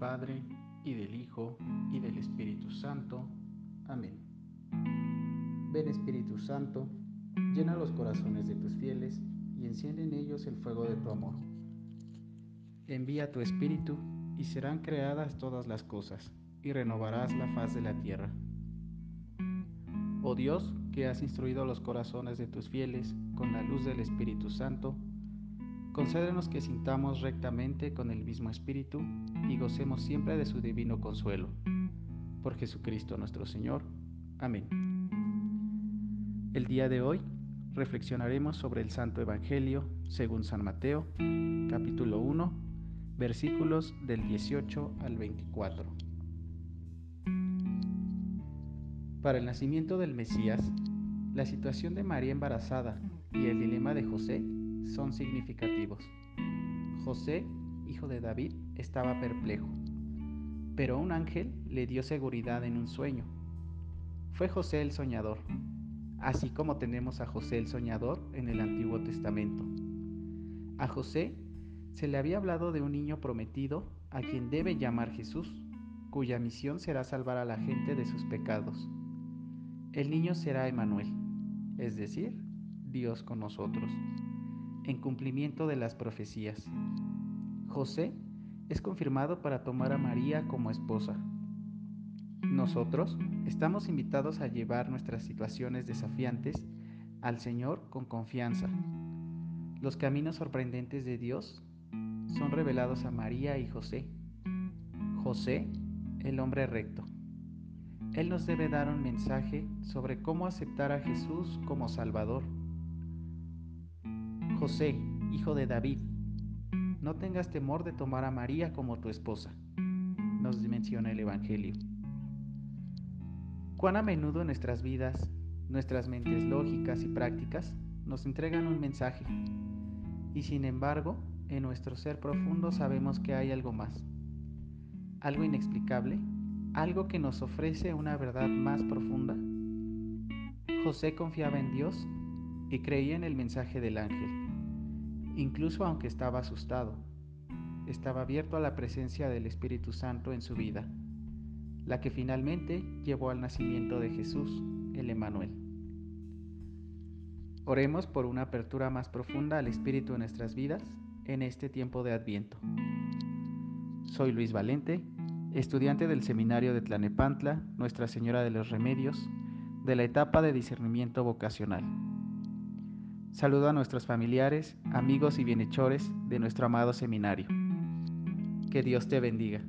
Padre, y del Hijo, y del Espíritu Santo. Amén. Ven Espíritu Santo, llena los corazones de tus fieles, y enciende en ellos el fuego de tu amor. Envía tu Espíritu, y serán creadas todas las cosas, y renovarás la faz de la tierra. Oh Dios, que has instruido los corazones de tus fieles con la luz del Espíritu Santo, concédenos que sintamos rectamente con el mismo Espíritu y gocemos siempre de su divino consuelo. Por Jesucristo nuestro Señor. Amén. El día de hoy reflexionaremos sobre el Santo Evangelio según San Mateo, capítulo 1, versículos del 18 al 24. Para el nacimiento del Mesías, la situación de María embarazada y el dilema de José son significativos. José, hijo de David, estaba perplejo, pero un ángel le dio seguridad en un sueño. Fue José el soñador, así como tenemos a José el soñador en el Antiguo Testamento. A José se le había hablado de un niño prometido a quien debe llamar Jesús, cuya misión será salvar a la gente de sus pecados. El niño será Emanuel, es decir, Dios con nosotros, en cumplimiento de las profecías. José es confirmado para tomar a María como esposa. Nosotros estamos invitados a llevar nuestras situaciones desafiantes al Señor con confianza. Los caminos sorprendentes de Dios son revelados a María y José. José, el hombre recto. Él nos debe dar un mensaje sobre cómo aceptar a Jesús como Salvador. José, hijo de David, no tengas temor de tomar a María como tu esposa, nos menciona el Evangelio. Cuán a menudo en nuestras vidas, nuestras mentes lógicas y prácticas nos entregan un mensaje, y sin embargo, en nuestro ser profundo sabemos que hay algo más, algo inexplicable algo que nos ofrece una verdad más profunda? José confiaba en Dios y creía en el mensaje del ángel, incluso aunque estaba asustado. Estaba abierto a la presencia del Espíritu Santo en su vida, la que finalmente llevó al nacimiento de Jesús, el Emanuel. Oremos por una apertura más profunda al Espíritu en nuestras vidas en este tiempo de Adviento. Soy Luis Valente estudiante del seminario de Tlanepantla, Nuestra Señora de los Remedios, de la etapa de discernimiento vocacional. Saludo a nuestros familiares, amigos y bienhechores de nuestro amado seminario. Que Dios te bendiga.